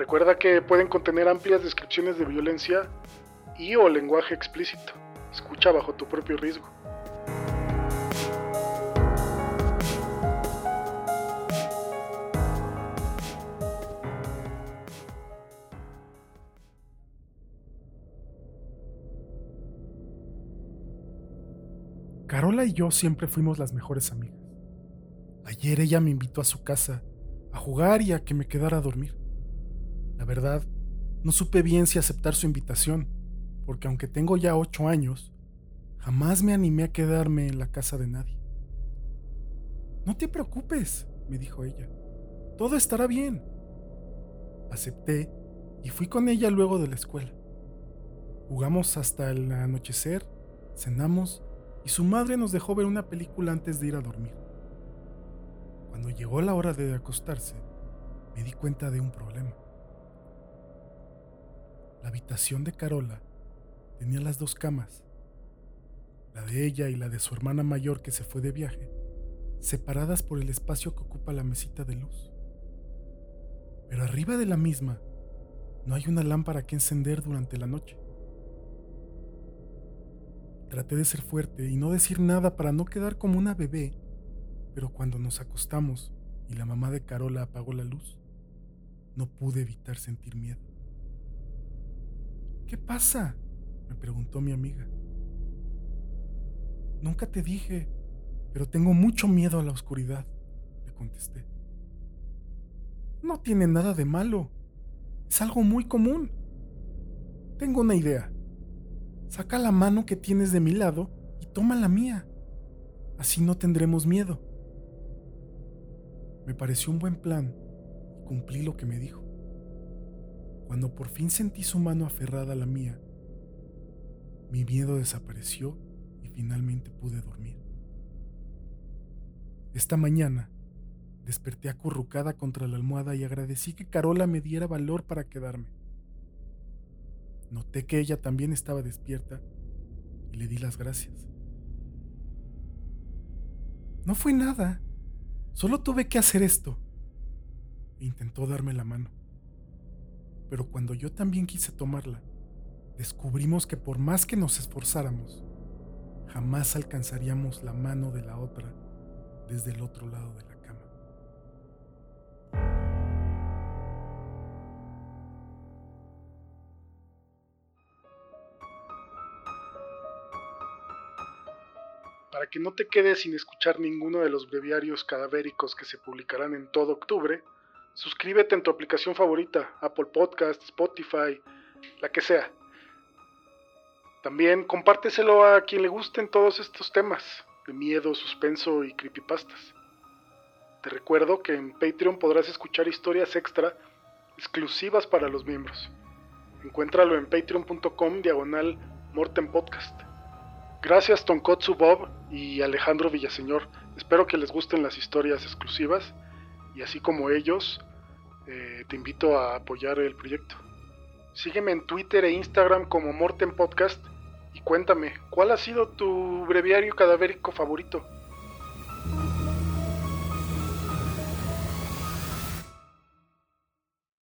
Recuerda que pueden contener amplias descripciones de violencia y o lenguaje explícito. Escucha bajo tu propio riesgo. Carola y yo siempre fuimos las mejores amigas. Ayer ella me invitó a su casa a jugar y a que me quedara a dormir. La verdad, no supe bien si aceptar su invitación, porque aunque tengo ya ocho años, jamás me animé a quedarme en la casa de nadie. No te preocupes, me dijo ella. Todo estará bien. Acepté y fui con ella luego de la escuela. Jugamos hasta el anochecer, cenamos y su madre nos dejó ver una película antes de ir a dormir. Cuando llegó la hora de acostarse, me di cuenta de un problema. La habitación de Carola tenía las dos camas, la de ella y la de su hermana mayor que se fue de viaje, separadas por el espacio que ocupa la mesita de luz. Pero arriba de la misma no hay una lámpara que encender durante la noche. Traté de ser fuerte y no decir nada para no quedar como una bebé, pero cuando nos acostamos y la mamá de Carola apagó la luz, no pude evitar sentir miedo. ¿Qué pasa? me preguntó mi amiga. Nunca te dije, pero tengo mucho miedo a la oscuridad, le contesté. No tiene nada de malo. Es algo muy común. Tengo una idea. Saca la mano que tienes de mi lado y toma la mía. Así no tendremos miedo. Me pareció un buen plan y cumplí lo que me dijo. Cuando por fin sentí su mano aferrada a la mía, mi miedo desapareció y finalmente pude dormir. Esta mañana desperté acurrucada contra la almohada y agradecí que Carola me diera valor para quedarme. Noté que ella también estaba despierta y le di las gracias. No fue nada, solo tuve que hacer esto. E intentó darme la mano pero cuando yo también quise tomarla, descubrimos que por más que nos esforzáramos, jamás alcanzaríamos la mano de la otra desde el otro lado de la cama. Para que no te quedes sin escuchar ninguno de los breviarios cadavéricos que se publicarán en todo octubre, Suscríbete en tu aplicación favorita, Apple Podcast, Spotify, la que sea. También compárteselo a quien le gusten todos estos temas de miedo, suspenso y creepypastas. Te recuerdo que en Patreon podrás escuchar historias extra exclusivas para los miembros. Encuéntralo en patreon.com diagonal Morten Podcast. Gracias Tonkotsu Bob y Alejandro Villaseñor. Espero que les gusten las historias exclusivas y así como ellos, eh, te invito a apoyar el proyecto. Sígueme en Twitter e Instagram como Morten Podcast y cuéntame, ¿cuál ha sido tu breviario cadavérico favorito?